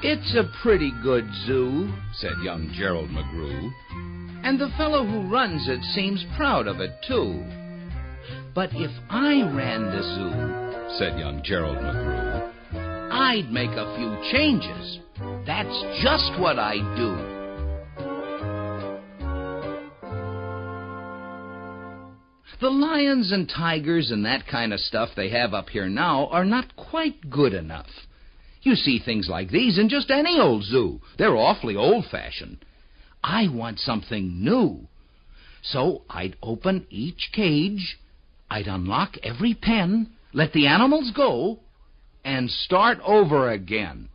It's a pretty good zoo, said young Gerald McGrew. And the fellow who runs it seems proud of it, too. But if I ran the zoo, said young Gerald McGrew, I'd make a few changes. That's just what I'd do. The lions and tigers and that kind of stuff they have up here now are not quite good enough. You see things like these in just any old zoo. They're awfully old fashioned. I want something new. So I'd open each cage, I'd unlock every pen, let the animals go, and start over again.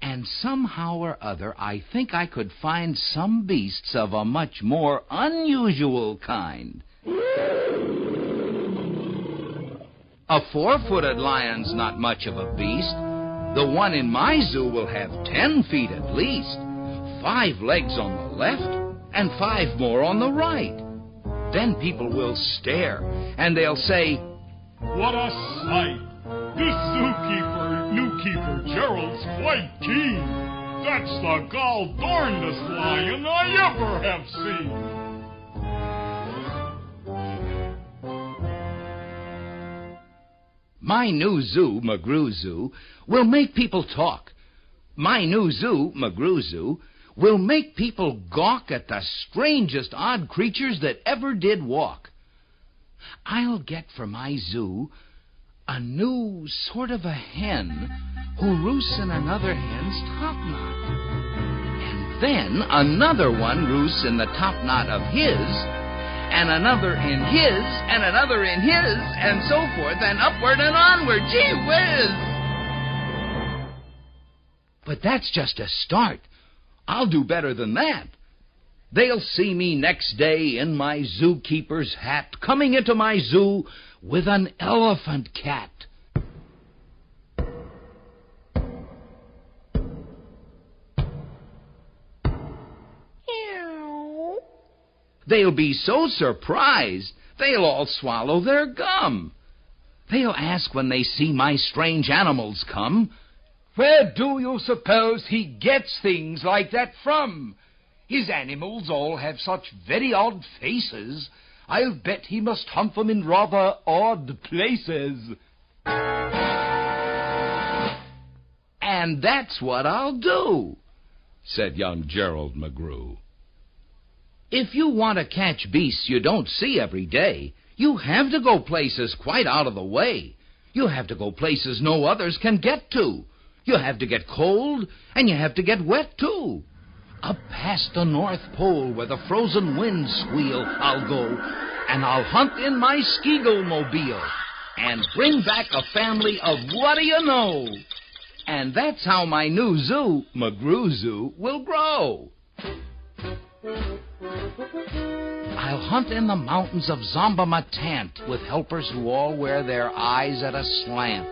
And somehow or other, I think I could find some beasts of a much more unusual kind. A four footed lion's not much of a beast. The one in my zoo will have ten feet at least, five legs on the left, and five more on the right. Then people will stare, and they'll say, What a sight! This zookeeper, new keeper Gerald's quite keen. That's the gall darndest lion I ever have seen. My new zoo, McGrew Zoo, will make people talk. My new zoo, McGrew Zoo, will make people gawk at the strangest odd creatures that ever did walk. I'll get for my zoo a new sort of a hen who roosts in another hen's topknot. And then another one roosts in the topknot of his and another in his, and another in his, and so forth, and upward and onward. Gee whiz! But that's just a start. I'll do better than that. They'll see me next day in my zookeeper's hat, coming into my zoo with an elephant cat. They'll be so surprised, they'll all swallow their gum. They'll ask when they see my strange animals come, Where do you suppose he gets things like that from? His animals all have such very odd faces. I'll bet he must hunt them in rather odd places. And that's what I'll do, said young Gerald McGrew. If you want to catch beasts you don't see every day, you have to go places quite out of the way. You have to go places no others can get to. You have to get cold, and you have to get wet, too. Up past the North Pole where the frozen winds squeal, I'll go, and I'll hunt in my Skeegle mobile and bring back a family of what do you know? And that's how my new zoo, McGrew Zoo, will grow. I'll hunt in the mountains of Zomba-Ma-Tant with helpers who all wear their eyes at a slant.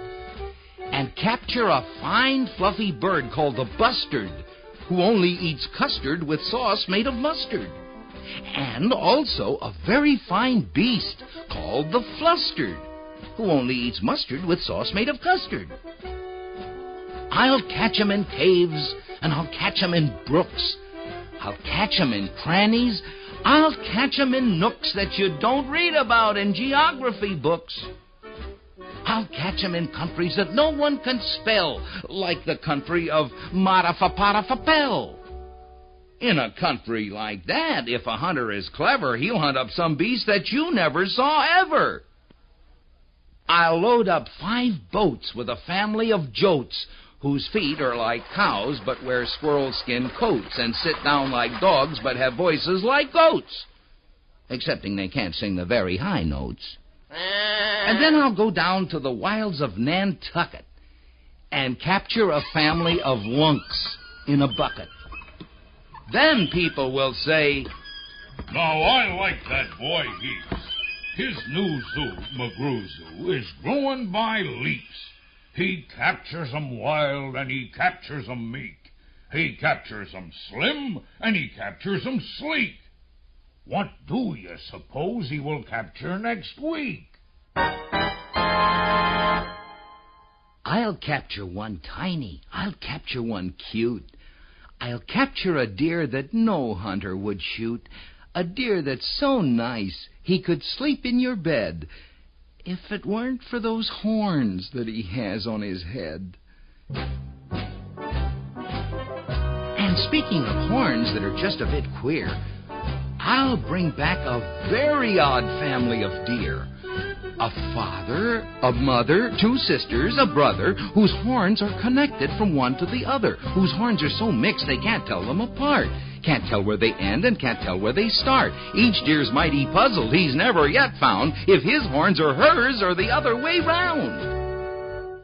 And capture a fine, fluffy bird called the bustard, who only eats custard with sauce made of mustard. And also a very fine beast called the flustered, who only eats mustard with sauce made of custard. I'll catch 'em in caves, and I'll catch 'em in brooks, I'll catch 'em in crannies. I'll catch 'em in nooks that you don't read about in geography books. I'll catch 'em in countries that no one can spell, like the country of Motta-fa-Potta-fa-Pell. In a country like that, if a hunter is clever, he'll hunt up some beast that you never saw ever. I'll load up five boats with a family of jotes whose feet are like cows but wear squirrel skin coats and sit down like dogs but have voices like goats. Excepting they can't sing the very high notes. And then I'll go down to the wilds of Nantucket and capture a family of wunks in a bucket. Then people will say, Now I like that boy heaps. His new zoo, McGrew Zoo, is growing by leaps. He captures 'em wild and he captures 'em meek. He captures 'em slim and he captures 'em sleek. What do you suppose he will capture next week? I'll capture one tiny. I'll capture one cute. I'll capture a deer that no hunter would shoot. A deer that's so nice he could sleep in your bed if it weren't for those horns that he has on his head. And speaking of horns that are just a bit queer, I'll bring back a very odd family of deer. A father, a mother, two sisters, a brother, whose horns are connected from one to the other, whose horns are so mixed they can't tell them apart. Can't tell where they end and can't tell where they start. Each deer's mighty puzzled. He's never yet found if his horns are hers or the other way round.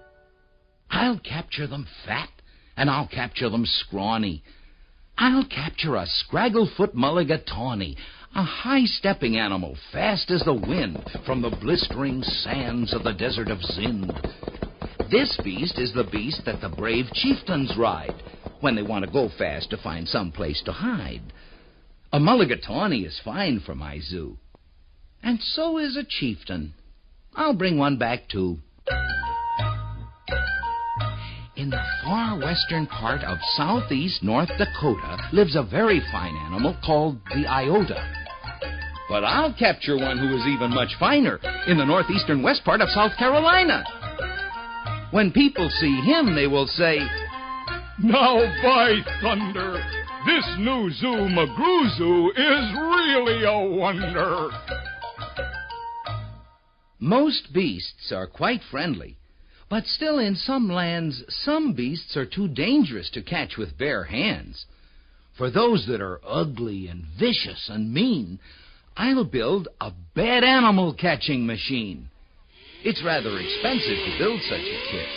I'll capture them fat, and I'll capture them scrawny. I'll capture a scragglefoot mulligatawny, a high-stepping animal, fast as the wind, from the blistering sands of the desert of Zind. This beast is the beast that the brave chieftains ride when they want to go fast to find some place to hide. A mulligatawny is fine for my zoo. And so is a chieftain. I'll bring one back, too. In the far western part of southeast North Dakota lives a very fine animal called the iota. But I'll capture one who is even much finer in the northeastern west part of South Carolina. When people see him, they will say, Now, by thunder, this new zoo, McGrew Zoo, is really a wonder. Most beasts are quite friendly, but still in some lands, some beasts are too dangerous to catch with bare hands. For those that are ugly and vicious and mean, I'll build a bad animal catching machine. It's rather expensive to build such a kit,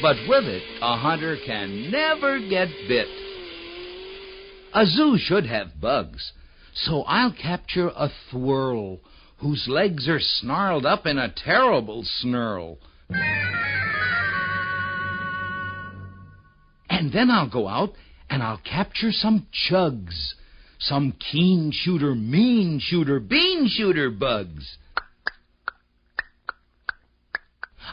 but with it, a hunter can never get bit. A zoo should have bugs, so I'll capture a thwirl whose legs are snarled up in a terrible snarl. And then I'll go out and I'll capture some chugs, some keen shooter, mean shooter, bean shooter bugs.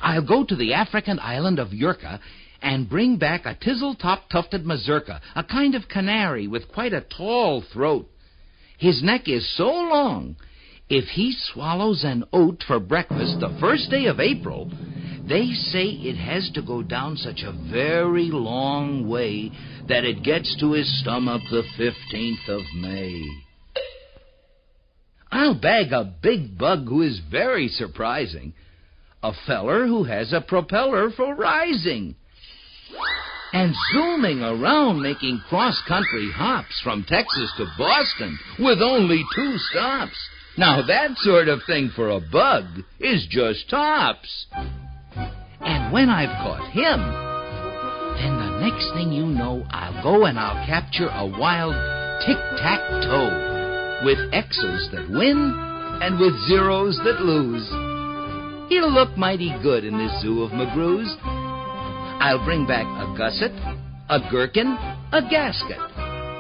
I'll go to the African island of Yerka and bring back a tizzle-top tufted mazurka, a kind of canary with quite a tall throat. His neck is so long, if he swallows an oat for breakfast the first day of April, they say it has to go down such a very long way that it gets to his stomach the 15th of May. I'll bag a big bug who is very surprising. A feller who has a propeller for rising. And zooming around making cross country hops from Texas to Boston with only two stops. Now that sort of thing for a bug is just tops. And when I've caught him, then the next thing you know, I'll go and I'll capture a wild tic-tac-toe with X's that win and with zeros that lose. He'll look mighty good in this zoo of McGrew's. I'll bring back a gusset, a gherkin, a gasket,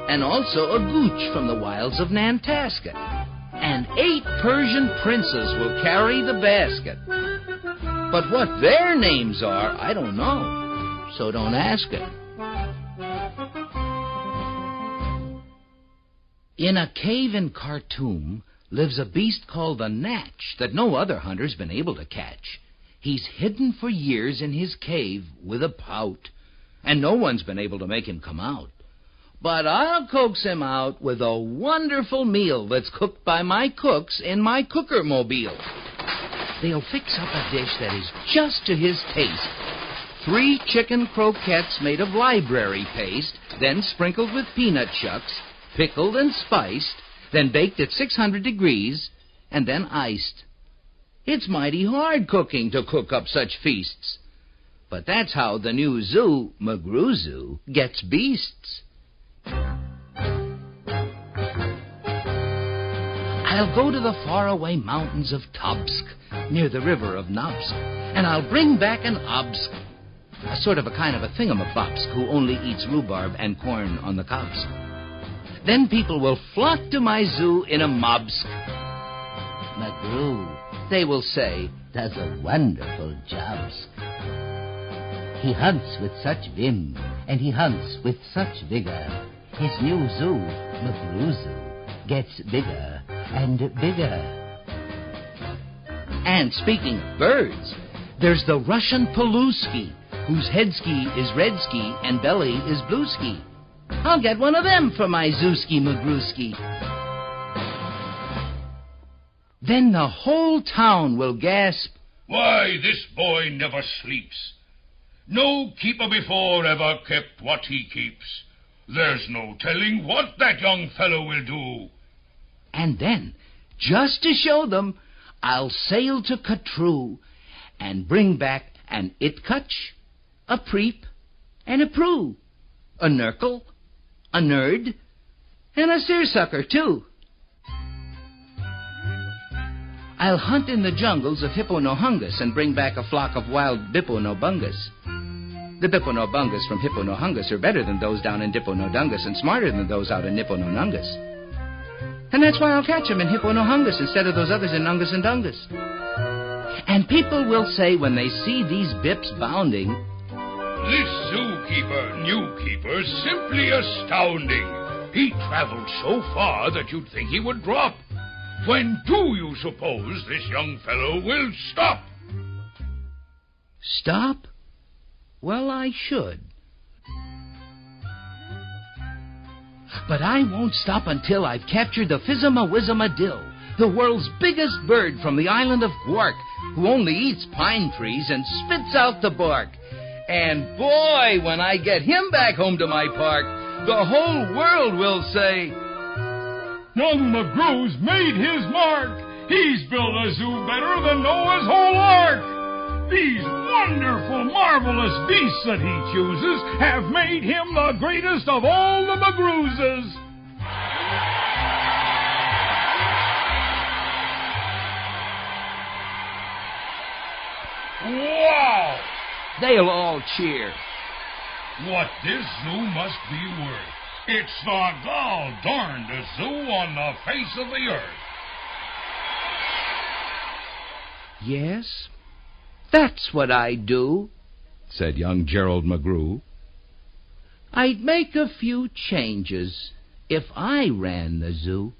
and also a Gootch from the wilds of Nantasket. And eight Persian princes will carry the basket. But what their names are, I don't know. So don't ask it. In a cave in Khartoum lives a beast called the Natch that no other hunter's been able to catch. He's hidden for years in his cave with a pout, and no one's been able to make him come out. But I'll coax him out with a wonderful meal that's cooked by my cooks in my cooker mobile. They'll fix up a dish that is just to his taste. Three chicken croquettes made of library paste, then sprinkled with peanut shucks, pickled and spiced, then baked at 600 degrees, and then iced. It's mighty hard cooking to cook up such feasts. But that's how the new zoo, McGrew Zoo, gets beasts. I'll go to the faraway mountains of Tobsk, near the river of Nobsk, and I'll bring back an obsk, a sort of a kind of a thingamabobsk who only eats rhubarb and corn on the cobs. Then people will flock to my zoo in a mobsk. McGrew, they will say, does a wonderful jobsk. He hunts with such vim, and he hunts with such vigor. His new zoo, McGrew Zoo, gets bigger and bigger. And speaking of birds, there's the Russian Palooski, whose head ski is red ski and belly is blue ski. I'll get one of them for my Zooski McGrewski. Then the whole town will gasp, Why, this boy never sleeps. No keeper before ever kept what he keeps. There's no telling what that young fellow will do. And then, just to show them, I'll sail to Ka-Troo and bring back an Itkutch, a Preep, and a Proo, a Nurgle, a Nerd, and a Seersucker, too. I'll hunt in the jungles of Hipponohungus and bring back a flock of wild Bipponobungus. The Bipponobungus from Hipponohungus are better than those down in Dipponodungus and smarter than those out in Nippononungus. And that's why I'll catch 'em in Hipponohungus instead of those others in Ungus and Dungus. And people will say when they see these bips bounding, This zookeeper, new keeper, simply astounding. He traveled so far that you'd think he would drop. When do you suppose this young fellow will stop? Stop? Well, I should. But I won't stop until I've captured the Fizza-ma-Wizza-ma-Dill, the world's biggest bird from the island of Gwark, who only eats pine trees and spits out the bark. And boy, when I get him back home to my park, the whole world will say, Young McGrew's made his mark. He's built a zoo better than Noah's whole ark. These wonderful, marvelous beasts that he chooses have made him the greatest of all the McGrewses. Wow! They'll all cheer. What this zoo must be worth. It's the gall darnedest zoo on the face of the earth. Yes, that's what I'd do, said young Gerald McGrew. I'd make a few changes if I ran the zoo.